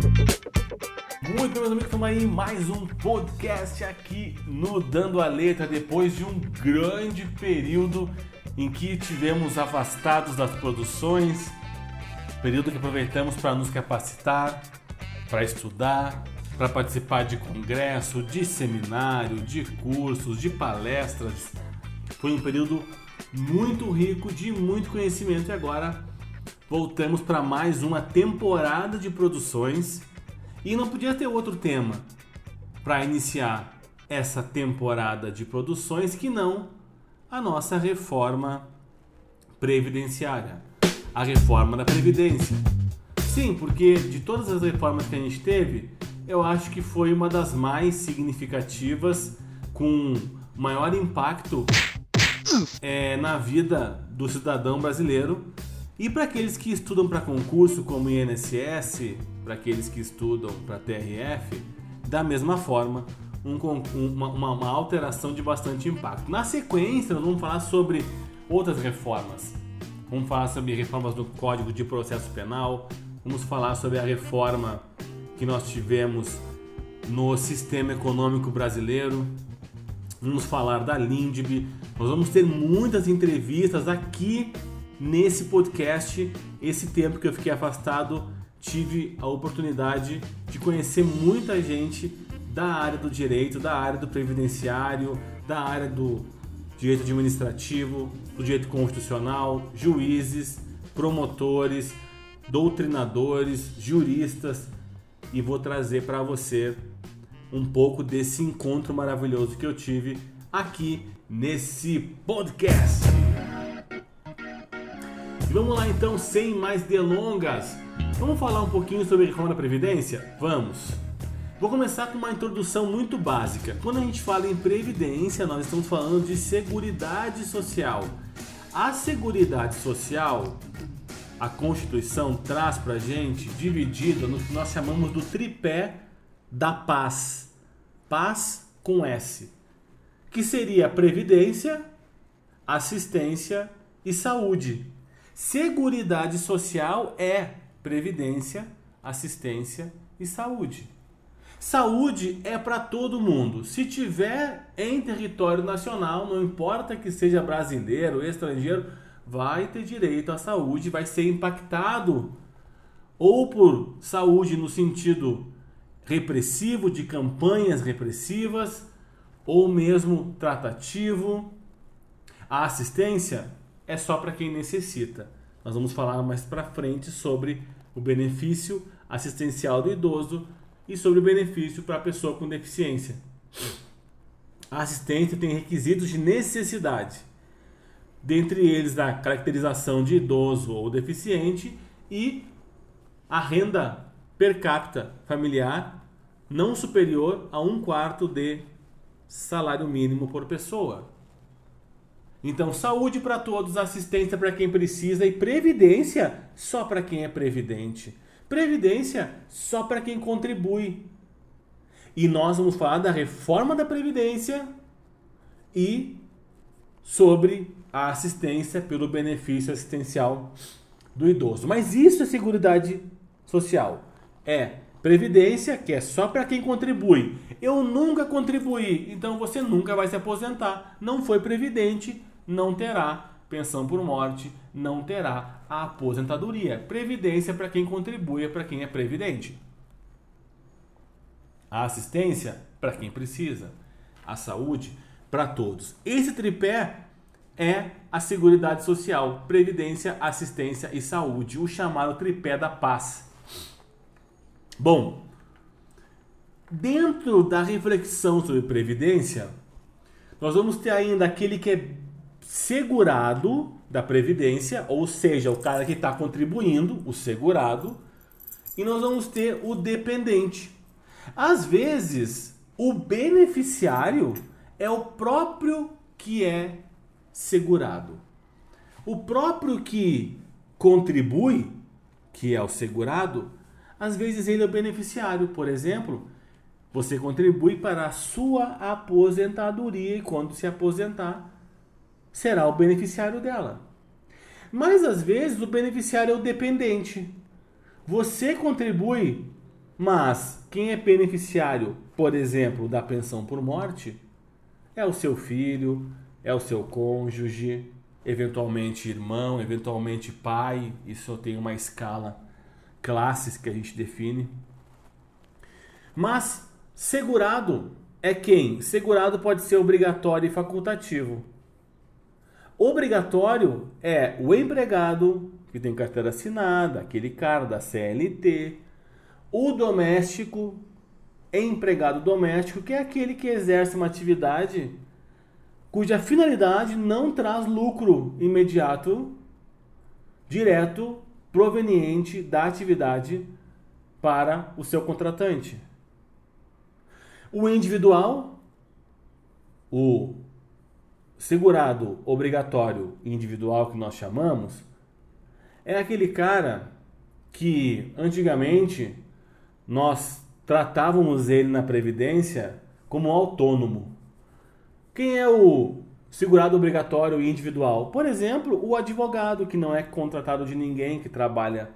Muito bem, meus amigos, estamos aí em mais um podcast aqui no Dando a Letra, depois de um grande período em que tivemos afastados das produções, período que aproveitamos para nos capacitar, para estudar, para participar de congresso, de seminário, de cursos, de palestras. Foi um período muito rico de muito conhecimento e agora voltamos para mais uma temporada de produções e não podia ter outro tema para iniciar essa temporada de produções que não a nossa reforma previdenciária, a reforma da previdência. Sim, porque de todas as reformas que a gente teve, eu acho que foi uma das mais significativas, com maior impacto é, na vida do cidadão brasileiro. E para aqueles que estudam para concurso como INSS, para aqueles que estudam para TRF, da mesma forma, um, uma, uma, alteração de bastante impacto. Na sequência, nós vamos falar sobre outras reformas. Vamos falar sobre reformas do Código de Processo Penal, vamos falar sobre a reforma que nós tivemos no sistema econômico brasileiro. Vamos falar da Lindb. Nós vamos ter muitas entrevistas aqui nesse podcast. Esse tempo que eu fiquei afastado, tive a oportunidade de conhecer muita gente da área do direito, da área do previdenciário, da área do direito administrativo, do direito constitucional, juízes, promotores, doutrinadores, juristas e vou trazer para você um pouco desse encontro maravilhoso que eu tive aqui nesse podcast. E vamos lá então, sem mais delongas. Vamos falar um pouquinho sobre reforma da Previdência? Vamos! Vou começar com uma introdução muito básica. Quando a gente fala em previdência, nós estamos falando de seguridade social. A seguridade social a Constituição traz para a gente dividido no que nós chamamos do tripé da paz. Paz com S. Que seria previdência, assistência e saúde. Seguridade social é previdência, assistência e saúde. Saúde é para todo mundo. Se tiver em território nacional, não importa que seja brasileiro, estrangeiro, vai ter direito à saúde, vai ser impactado ou por saúde no sentido repressivo, de campanhas repressivas, ou mesmo tratativo. A assistência é só para quem necessita. Nós vamos falar mais para frente sobre o benefício assistencial do idoso e sobre o benefício para a pessoa com deficiência. A assistência tem requisitos de necessidade dentre eles a caracterização de idoso ou deficiente e a renda per capita familiar não superior a um quarto de salário mínimo por pessoa. Então, saúde para todos, assistência para quem precisa e previdência só para quem é previdente. Previdência só para quem contribui. E nós vamos falar da reforma da previdência e sobre a assistência pelo benefício assistencial do idoso. Mas isso é seguridade social. É previdência, que é só para quem contribui. Eu nunca contribuí, então você nunca vai se aposentar. Não foi previdente, não terá pensão por morte, não terá a aposentadoria. Previdência para quem contribui, é para quem é previdente. A assistência para quem precisa. A saúde para todos. Esse tripé é a Seguridade Social, Previdência, Assistência e Saúde, o chamado tripé da paz. Bom, dentro da reflexão sobre previdência, nós vamos ter ainda aquele que é segurado da previdência, ou seja, o cara que está contribuindo, o segurado, e nós vamos ter o dependente. Às vezes, o beneficiário é o próprio que é segurado. O próprio que contribui, que é o segurado, às vezes ele é o beneficiário. Por exemplo, você contribui para a sua aposentadoria e quando se aposentar, será o beneficiário dela. Mas às vezes o beneficiário é o dependente. Você contribui Mas quem é beneficiário, por exemplo, da pensão por morte, é o seu filho, é o seu cônjuge, eventualmente irmão, eventualmente pai. Isso tem uma escala classes que a gente define. Mas segurado é quem? Segurado pode ser obrigatório e facultativo. Obrigatório é o empregado que tem carteira assinada, aquele cara da CLT, o doméstico, empregado doméstico, que é aquele que exerce uma atividade cuja finalidade não traz lucro imediato, direto, proveniente da atividade para o seu contratante. O individual, o segurado obrigatório individual que nós chamamos, é aquele cara que antigamente nós tratávamos ele na previdência como autônomo. Quem é o segurado obrigatório individual? Por exemplo, o advogado que não é contratado de ninguém, que trabalha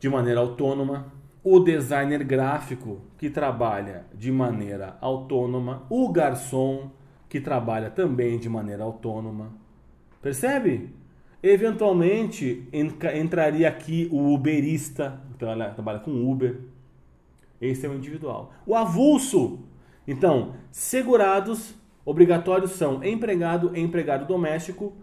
de maneira autônoma o designer gráfico que trabalha de maneira autônoma, o garçom que trabalha também de maneira autônoma. Percebe? Eventualmente entraria aqui o uberista, então ela trabalha com Uber. Esse é o individual. O avulso. Então, segurados obrigatórios são empregado, empregado doméstico,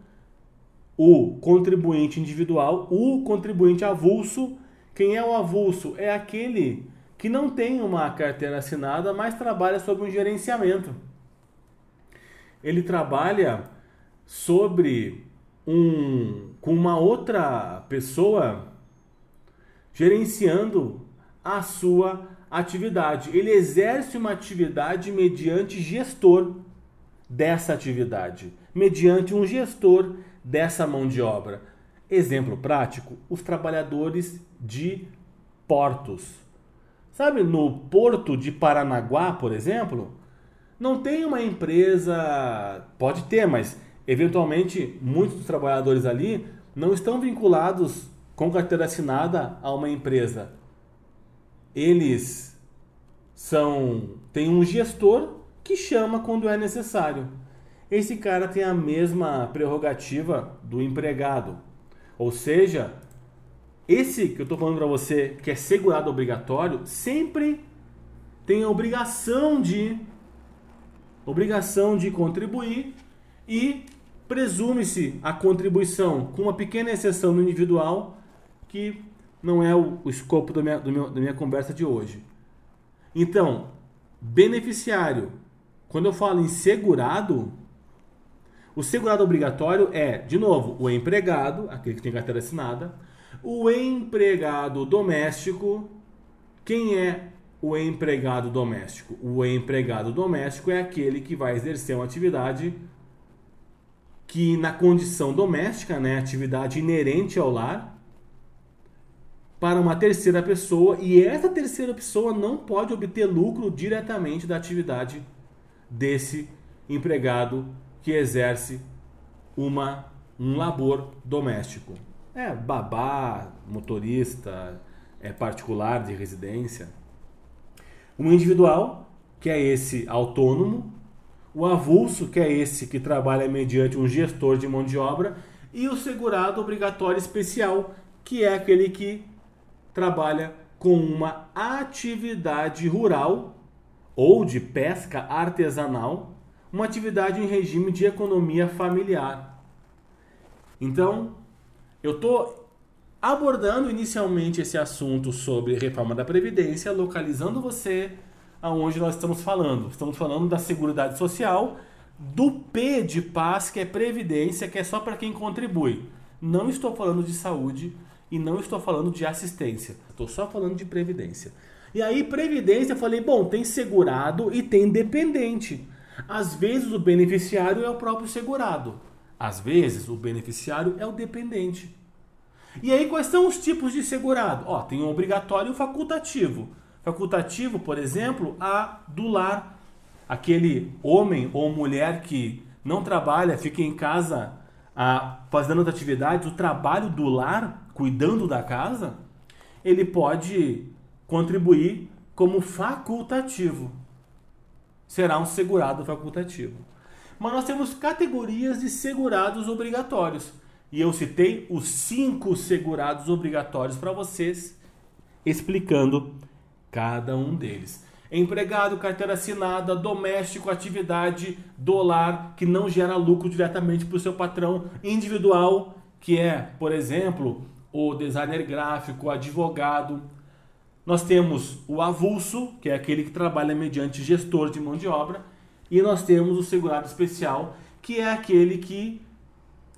o contribuinte individual, o contribuinte avulso quem é o avulso? É aquele que não tem uma carteira assinada, mas trabalha sobre um gerenciamento. Ele trabalha sobre um com uma outra pessoa gerenciando a sua atividade. Ele exerce uma atividade mediante gestor dessa atividade, mediante um gestor dessa mão de obra. Exemplo prático: os trabalhadores de portos. Sabe, no porto de Paranaguá, por exemplo, não tem uma empresa, pode ter, mas eventualmente muitos dos trabalhadores ali não estão vinculados com carteira assinada a uma empresa. Eles são têm um gestor que chama quando é necessário. Esse cara tem a mesma prerrogativa do empregado. Ou seja, esse que eu estou falando para você, que é segurado obrigatório, sempre tem a obrigação de obrigação de contribuir e presume-se a contribuição, com uma pequena exceção no individual, que não é o, o escopo da minha, meu, da minha conversa de hoje. Então, beneficiário, quando eu falo em segurado, o segurado obrigatório é, de novo, o empregado, aquele que tem carteira assinada, o empregado doméstico. Quem é o empregado doméstico? O empregado doméstico é aquele que vai exercer uma atividade que na condição doméstica, né, atividade inerente ao lar, para uma terceira pessoa e essa terceira pessoa não pode obter lucro diretamente da atividade desse empregado que exerce uma, um labor doméstico. É babá, motorista, é particular de residência. O individual, que é esse autônomo, o avulso, que é esse que trabalha mediante um gestor de mão de obra, e o segurado obrigatório especial, que é aquele que trabalha com uma atividade rural ou de pesca artesanal uma atividade em regime de economia familiar. Então, eu estou abordando inicialmente esse assunto sobre reforma da Previdência, localizando você aonde nós estamos falando. Estamos falando da Seguridade Social, do P de paz, que é Previdência, que é só para quem contribui. Não estou falando de saúde e não estou falando de assistência. Estou só falando de Previdência. E aí, Previdência, eu falei, bom, tem segurado e tem dependente. Às vezes o beneficiário é o próprio segurado. Às vezes o beneficiário é o dependente. E aí quais são os tipos de segurado? Ó, tem o obrigatório e o facultativo. Facultativo, por exemplo, a do lar. Aquele homem ou mulher que não trabalha, fica em casa a, fazendo as atividades, o trabalho do lar, cuidando da casa, ele pode contribuir como facultativo. Será um segurado facultativo. Mas nós temos categorias de segurados obrigatórios. E eu citei os cinco segurados obrigatórios para vocês, explicando cada um deles. Empregado, carteira assinada, doméstico, atividade, dólar, que não gera lucro diretamente para o seu patrão, individual, que é, por exemplo, o designer gráfico, o advogado. Nós temos o avulso, que é aquele que trabalha mediante gestor de mão de obra, e nós temos o segurado especial, que é aquele que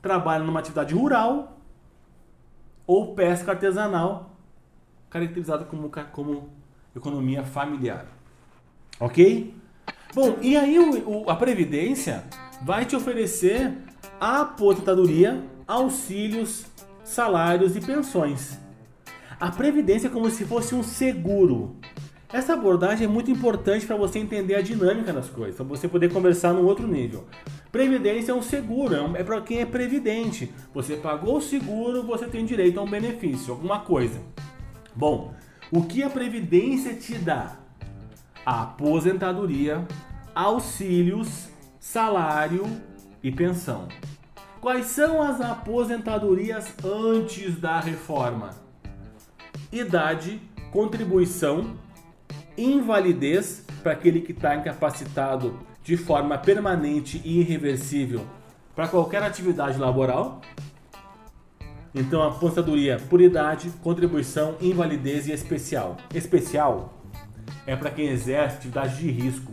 trabalha numa atividade rural ou pesca artesanal, caracterizado como, como economia familiar. Ok? Bom, e aí o, o, a Previdência vai te oferecer a aposentadoria, auxílios, salários e pensões. A Previdência é como se fosse um seguro. Essa abordagem é muito importante para você entender a dinâmica das coisas, para você poder conversar num outro nível. Previdência é um seguro, é, é para quem é previdente. Você pagou o seguro, você tem direito a um benefício, alguma coisa. Bom, o que a Previdência te dá? A aposentadoria, auxílios, salário e pensão. Quais são as aposentadorias antes da reforma? Idade, contribuição, invalidez para aquele que está incapacitado de forma permanente e irreversível para qualquer atividade laboral então, a aposentadoria por idade, contribuição, invalidez e especial. Especial é para quem exerce atividade de risco.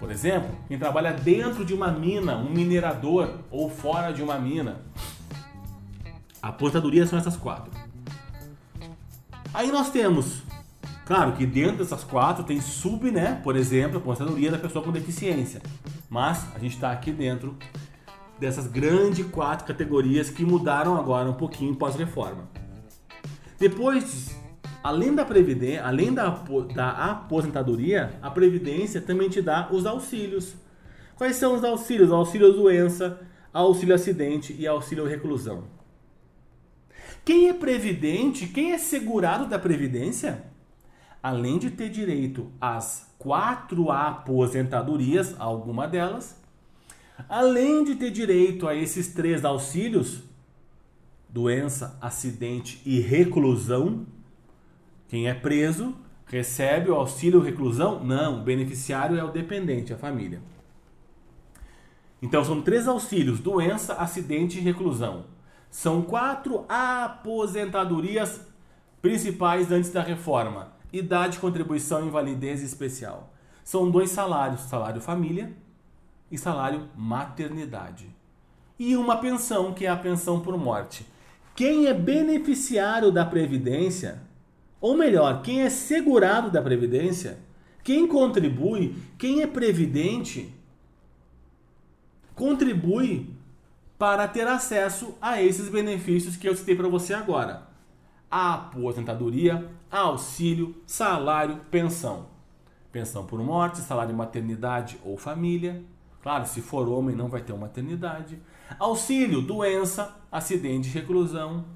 Por exemplo, quem trabalha dentro de uma mina, um minerador ou fora de uma mina. A aposentadoria são essas quatro. Aí nós temos, claro que dentro dessas quatro tem sub, né? Por exemplo, a aposentadoria da pessoa com deficiência. Mas a gente está aqui dentro dessas grandes quatro categorias que mudaram agora um pouquinho pós-reforma. Depois, além da previdência, além da, da aposentadoria, a previdência também te dá os auxílios. Quais são os auxílios? Auxílio doença, auxílio acidente e auxílio reclusão. Quem é previdente, quem é segurado da previdência, além de ter direito às quatro aposentadorias, alguma delas, Além de ter direito a esses três auxílios, doença, acidente e reclusão, quem é preso recebe o auxílio reclusão? Não, o beneficiário é o dependente, a família. Então são três auxílios: doença, acidente e reclusão. São quatro aposentadorias principais antes da reforma: idade, contribuição, invalidez especial. São dois salários: salário família e salário maternidade. E uma pensão, que é a pensão por morte. Quem é beneficiário da Previdência, ou melhor, quem é segurado da Previdência, quem contribui, quem é previdente, contribui para ter acesso a esses benefícios que eu citei para você agora: a aposentadoria, auxílio, salário, pensão. Pensão por morte, salário maternidade ou família, Claro, se for homem, não vai ter uma maternidade. Auxílio, doença, acidente, reclusão.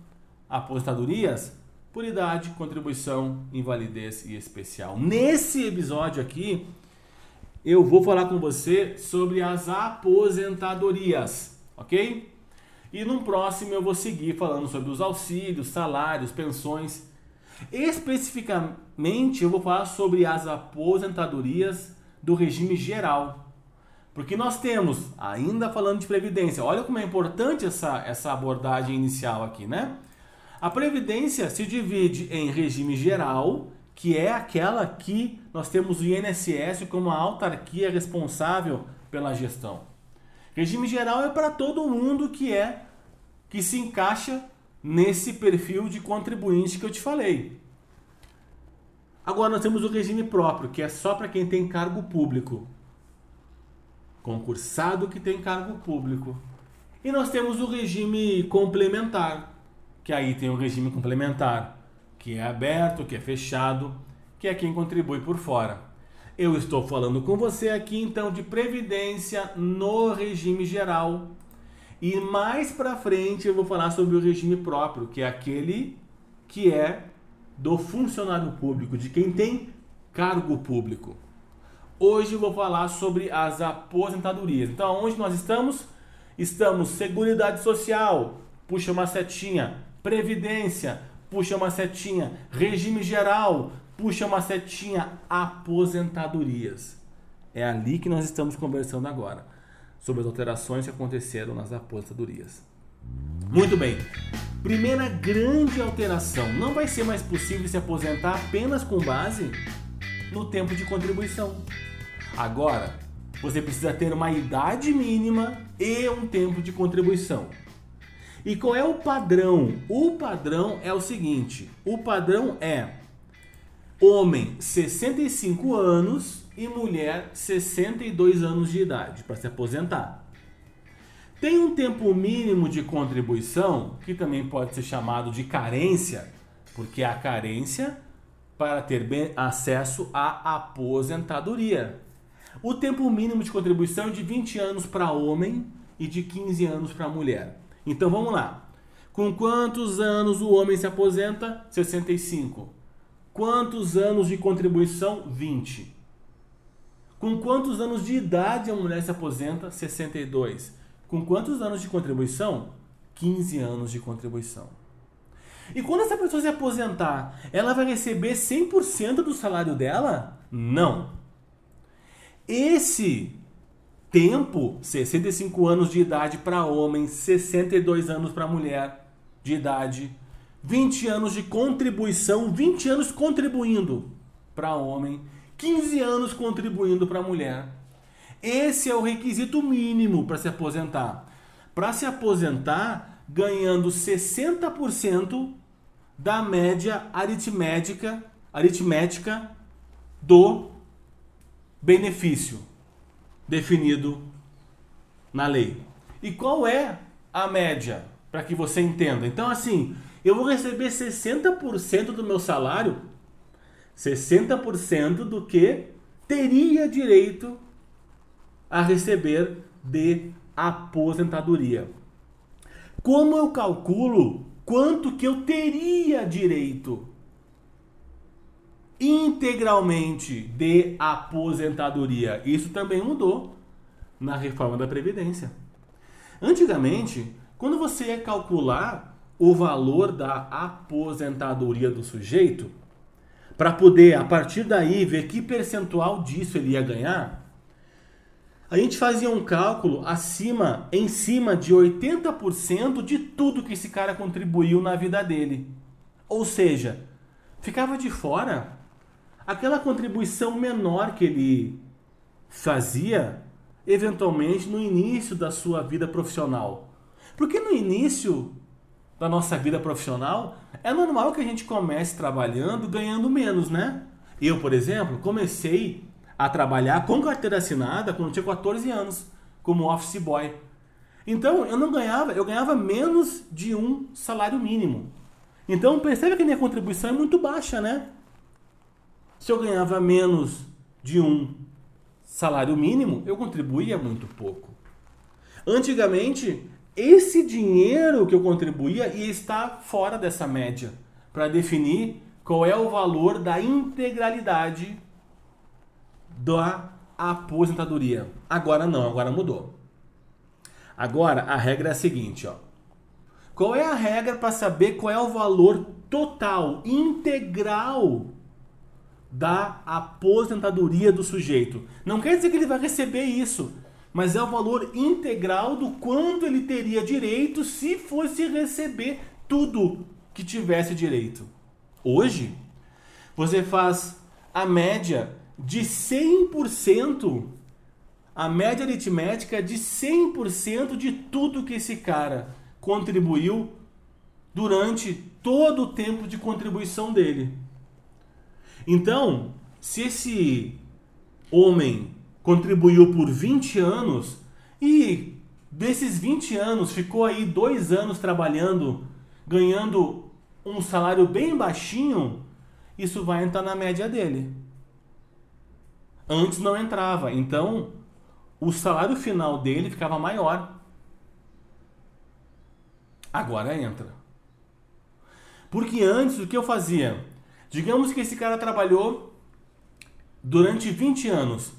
Aposentadorias, por idade, contribuição, invalidez e especial. Nesse episódio aqui, eu vou falar com você sobre as aposentadorias, ok? E no próximo eu vou seguir falando sobre os auxílios, salários, pensões. Especificamente, eu vou falar sobre as aposentadorias do regime geral, porque nós temos, ainda falando de previdência, olha como é importante essa, essa abordagem inicial aqui, né? A previdência se divide em regime geral, que é aquela que nós temos o INSS como a autarquia responsável pela gestão. Regime geral é para todo mundo que é que se encaixa nesse perfil de contribuinte que eu te falei. Agora nós temos o regime próprio, que é só para quem tem cargo público concursado que tem cargo público. E nós temos o regime complementar, que aí tem o regime complementar, que é aberto, que é fechado, que é quem contribui por fora. Eu estou falando com você aqui então de previdência no regime geral. E mais para frente eu vou falar sobre o regime próprio, que é aquele que é do funcionário público, de quem tem cargo público. Hoje eu vou falar sobre as aposentadorias. Então, onde nós estamos? Estamos Seguridade Social, puxa uma setinha, Previdência, puxa uma setinha, Regime Geral, puxa uma setinha, Aposentadorias. É ali que nós estamos conversando agora, sobre as alterações que aconteceram nas aposentadorias. Muito bem. Primeira grande alteração: não vai ser mais possível se aposentar apenas com base no tempo de contribuição. Agora, você precisa ter uma idade mínima e um tempo de contribuição. E qual é o padrão? O padrão é o seguinte: o padrão é homem 65 anos e mulher 62 anos de idade para se aposentar. Tem um tempo mínimo de contribuição, que também pode ser chamado de carência, porque a carência para ter acesso à aposentadoria. O tempo mínimo de contribuição é de 20 anos para homem e de 15 anos para mulher. Então vamos lá. Com quantos anos o homem se aposenta? 65. Quantos anos de contribuição? 20. Com quantos anos de idade a mulher se aposenta? 62. Com quantos anos de contribuição? 15 anos de contribuição. E quando essa pessoa se aposentar, ela vai receber 100% do salário dela? Não. Esse tempo, 65 anos de idade para homem, 62 anos para mulher de idade, 20 anos de contribuição, 20 anos contribuindo para homem, 15 anos contribuindo para mulher. Esse é o requisito mínimo para se aposentar. Para se aposentar ganhando 60% da média aritmética, aritmética do benefício definido na lei. E qual é a média? Para que você entenda. Então, assim, eu vou receber 60% do meu salário, 60% do que teria direito a receber de aposentadoria. Como eu calculo quanto que eu teria direito integralmente de aposentadoria. Isso também mudou na reforma da Previdência. Antigamente, quando você ia calcular o valor da aposentadoria do sujeito, para poder a partir daí ver que percentual disso ele ia ganhar, a gente fazia um cálculo acima, em cima de 80% de tudo que esse cara contribuiu na vida dele. Ou seja, ficava de fora aquela contribuição menor que ele fazia eventualmente no início da sua vida profissional. Porque no início da nossa vida profissional é normal que a gente comece trabalhando ganhando menos, né? Eu, por exemplo, comecei a trabalhar com carteira assinada quando tinha 14 anos, como office boy. Então eu não ganhava, eu ganhava menos de um salário mínimo. Então percebe que minha contribuição é muito baixa, né? Se eu ganhava menos de um salário mínimo, eu contribuía muito pouco. Antigamente, esse dinheiro que eu contribuía ia estar fora dessa média para definir qual é o valor da integralidade da aposentadoria. Agora não, agora mudou. Agora a regra é a seguinte, ó. Qual é a regra para saber qual é o valor total, integral da aposentadoria do sujeito. Não quer dizer que ele vai receber isso, mas é o valor integral do quanto ele teria direito se fosse receber tudo que tivesse direito. Hoje, você faz a média de 100%, a média aritmética de 100% de tudo que esse cara contribuiu durante todo o tempo de contribuição dele. Então, se esse homem contribuiu por 20 anos e desses 20 anos ficou aí dois anos trabalhando, ganhando um salário bem baixinho, isso vai entrar na média dele. Antes não entrava, então o salário final dele ficava maior. Agora entra. Porque antes o que eu fazia? Digamos que esse cara trabalhou durante 20 anos,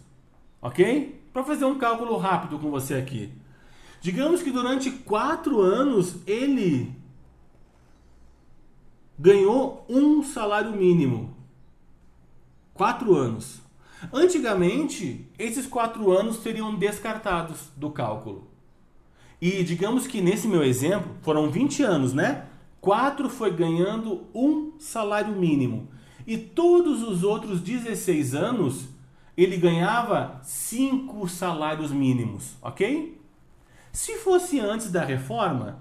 ok? Para fazer um cálculo rápido com você aqui. Digamos que durante 4 anos ele ganhou um salário mínimo. 4 anos. Antigamente, esses 4 anos seriam descartados do cálculo. E digamos que nesse meu exemplo, foram 20 anos, né? 4 foi ganhando um salário mínimo. E todos os outros 16 anos, ele ganhava 5 salários mínimos, ok? Se fosse antes da reforma,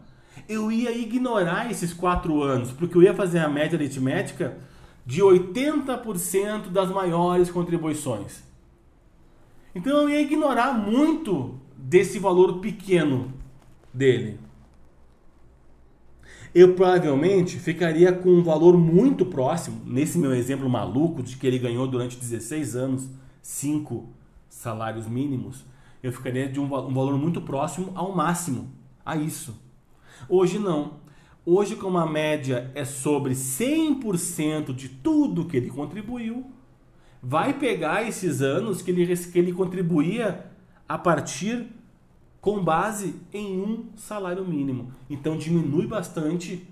eu ia ignorar esses 4 anos, porque eu ia fazer a média aritmética de 80% das maiores contribuições. Então eu ia ignorar muito desse valor pequeno dele eu provavelmente ficaria com um valor muito próximo, nesse meu exemplo maluco de que ele ganhou durante 16 anos 5 salários mínimos, eu ficaria de um, um valor muito próximo ao máximo, a isso. Hoje não. Hoje, como a média é sobre 100% de tudo que ele contribuiu, vai pegar esses anos que ele, que ele contribuía a partir com base em um salário mínimo. Então diminui bastante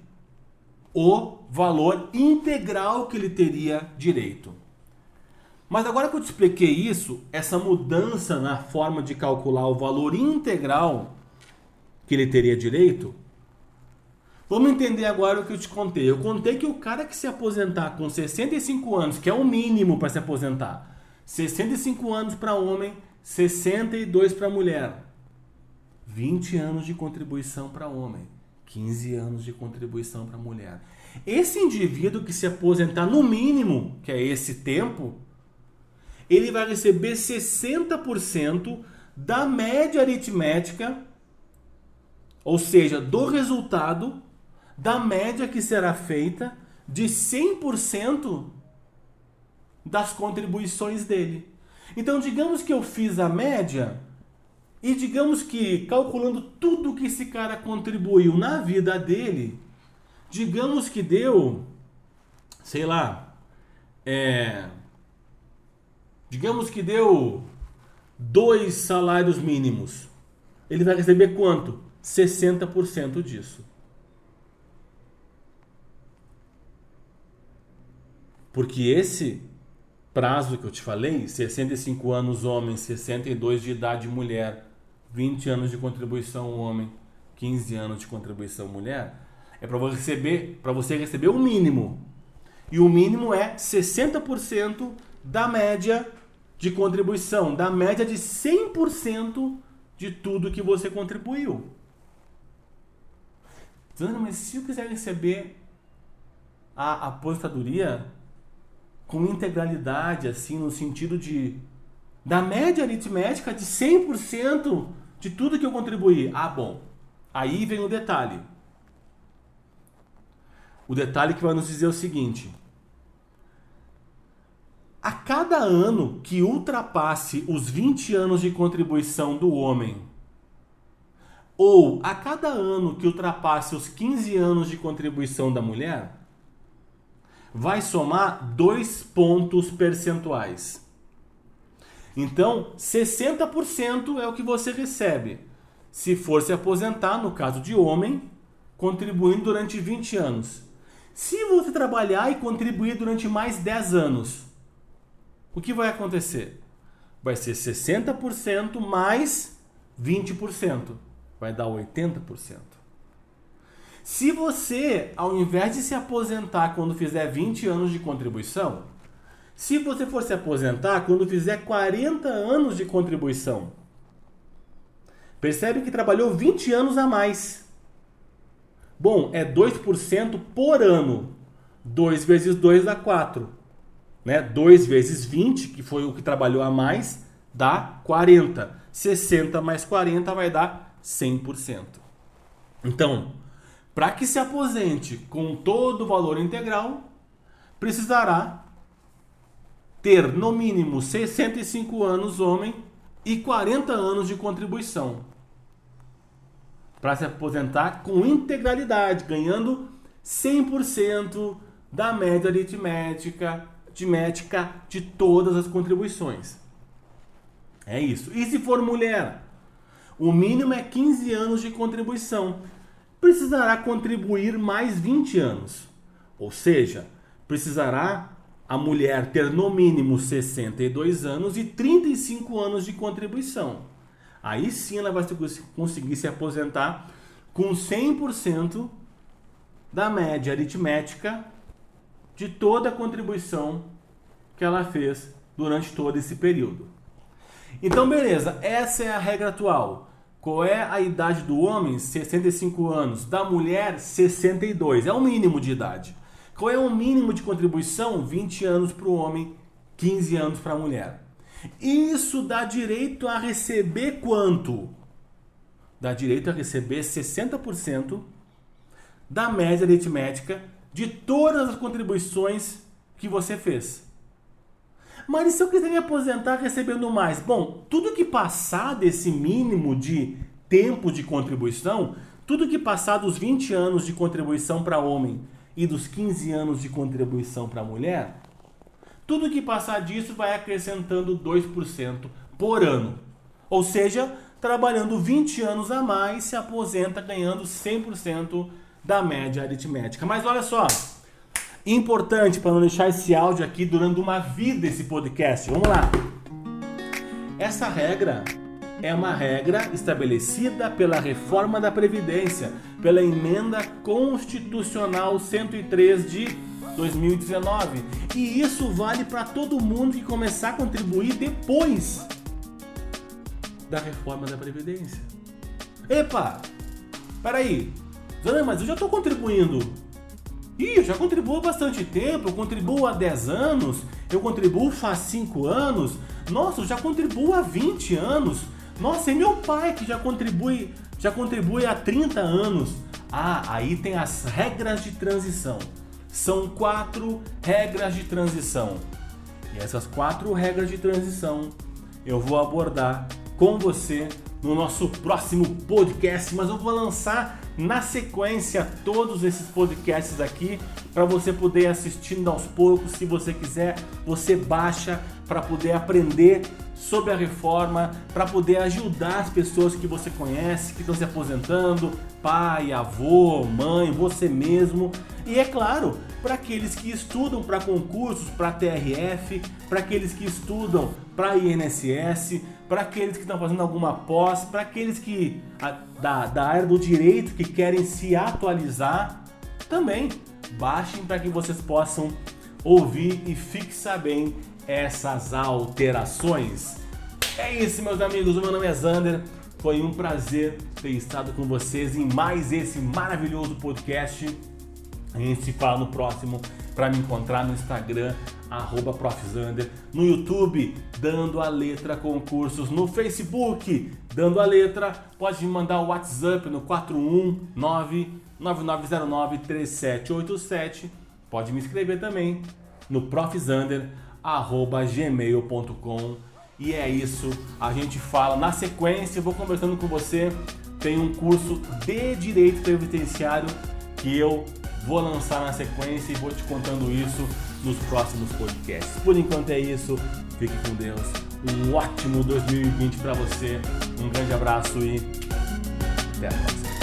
o valor integral que ele teria direito. Mas agora que eu te expliquei isso, essa mudança na forma de calcular o valor integral que ele teria direito, vamos entender agora o que eu te contei. Eu contei que o cara que se aposentar com 65 anos, que é o mínimo para se aposentar, 65 anos para homem, 62 para mulher. 20 anos de contribuição para homem, 15 anos de contribuição para mulher. Esse indivíduo que se aposentar no mínimo, que é esse tempo, ele vai receber 60% da média aritmética, ou seja, do resultado da média que será feita de 100% das contribuições dele. Então, digamos que eu fiz a média e digamos que, calculando tudo que esse cara contribuiu na vida dele, digamos que deu, sei lá, é, digamos que deu dois salários mínimos. Ele vai receber quanto? 60% disso. Porque esse prazo que eu te falei, 65 anos homem, 62 de idade mulher, 20 anos de contribuição homem, 15 anos de contribuição mulher, é para você receber, para você receber o mínimo. E o mínimo é 60% da média de contribuição, da média de 100% de tudo que você contribuiu. Zana, mas se eu quiser receber a aposentadoria com integralidade, assim, no sentido de da média aritmética de 100% de tudo que eu contribuí. Ah, bom. Aí vem o detalhe. O detalhe que vai nos dizer o seguinte: a cada ano que ultrapasse os 20 anos de contribuição do homem, ou a cada ano que ultrapasse os 15 anos de contribuição da mulher, vai somar dois pontos percentuais. Então, 60% é o que você recebe. Se for se aposentar, no caso de homem, contribuindo durante 20 anos. Se você trabalhar e contribuir durante mais 10 anos, o que vai acontecer? Vai ser 60% mais 20%. Vai dar 80%. Se você, ao invés de se aposentar quando fizer 20 anos de contribuição, se você for se aposentar quando fizer 40 anos de contribuição, percebe que trabalhou 20 anos a mais. Bom, é 2% por ano. 2 vezes 2 dá 4. Né? 2 vezes 20, que foi o que trabalhou a mais, dá 40. 60 mais 40 vai dar 100%. Então, para que se aposente com todo o valor integral, precisará ter no mínimo 65 anos homem e 40 anos de contribuição. Para se aposentar com integralidade, ganhando 100% da média aritmética aritmética de todas as contribuições. É isso. E se for mulher? O mínimo é 15 anos de contribuição. Precisará contribuir mais 20 anos. Ou seja, precisará a mulher ter no mínimo 62 anos e 35 anos de contribuição. Aí sim ela vai conseguir se aposentar com 100% da média aritmética de toda a contribuição que ela fez durante todo esse período. Então, beleza, essa é a regra atual. Qual é a idade do homem? 65 anos. Da mulher, 62. É o mínimo de idade. Qual é o mínimo de contribuição? 20 anos para o homem, 15 anos para a mulher. Isso dá direito a receber quanto? Dá direito a receber 60% da média aritmética de todas as contribuições que você fez. Mas e se eu quiser me aposentar recebendo mais? Bom, tudo que passar desse mínimo de tempo de contribuição, tudo que passar dos 20 anos de contribuição para homem e dos 15 anos de contribuição para mulher, tudo que passar disso vai acrescentando 2% por ano. Ou seja, trabalhando 20 anos a mais, se aposenta ganhando 100% da média aritmética. Mas olha só, importante para não deixar esse áudio aqui durante uma vida esse podcast. Vamos lá. Essa regra é uma regra estabelecida pela reforma da Previdência, pela emenda constitucional 103 de 2019. E isso vale para todo mundo que começar a contribuir depois da reforma da Previdência. Epa! Peraí, Zana, mas eu já estou contribuindo. Ih, eu já contribuo há bastante tempo, eu contribuo há 10 anos, eu contribuo faz 5 anos, nossa, eu já contribuo há 20 anos. Nossa, é meu pai que já contribui, já contribui há 30 anos. Ah, aí tem as regras de transição. São quatro regras de transição. E essas quatro regras de transição eu vou abordar com você no nosso próximo podcast, mas eu vou lançar na sequência todos esses podcasts aqui para você poder assistindo aos poucos, se você quiser, você baixa para poder aprender sobre a reforma, para poder ajudar as pessoas que você conhece, que estão se aposentando, pai, avô, mãe, você mesmo. E é claro, para aqueles que estudam para concursos, para TRF, para aqueles que estudam para INSS, para aqueles que estão fazendo alguma pós, para aqueles que a, da, da área do direito que querem se atualizar, também baixem para que vocês possam ouvir e fixar bem essas alterações. É isso, meus amigos. O meu nome é Zander. Foi um prazer ter estado com vocês em mais esse maravilhoso podcast. A gente se fala no próximo para me encontrar no Instagram, arroba profzander, no YouTube, dando a letra concursos, no Facebook, dando a letra, pode me mandar o WhatsApp no 419 9909 3787, pode me escrever também no profzander, arroba gmail.com e é isso, a gente fala na sequência, vou conversando com você, tem um curso de Direito Previdenciário que eu vou lançar na sequência e vou te contando isso nos próximos podcasts. Por enquanto é isso, fique com Deus, um ótimo 2020 para você, um grande abraço e até a próxima.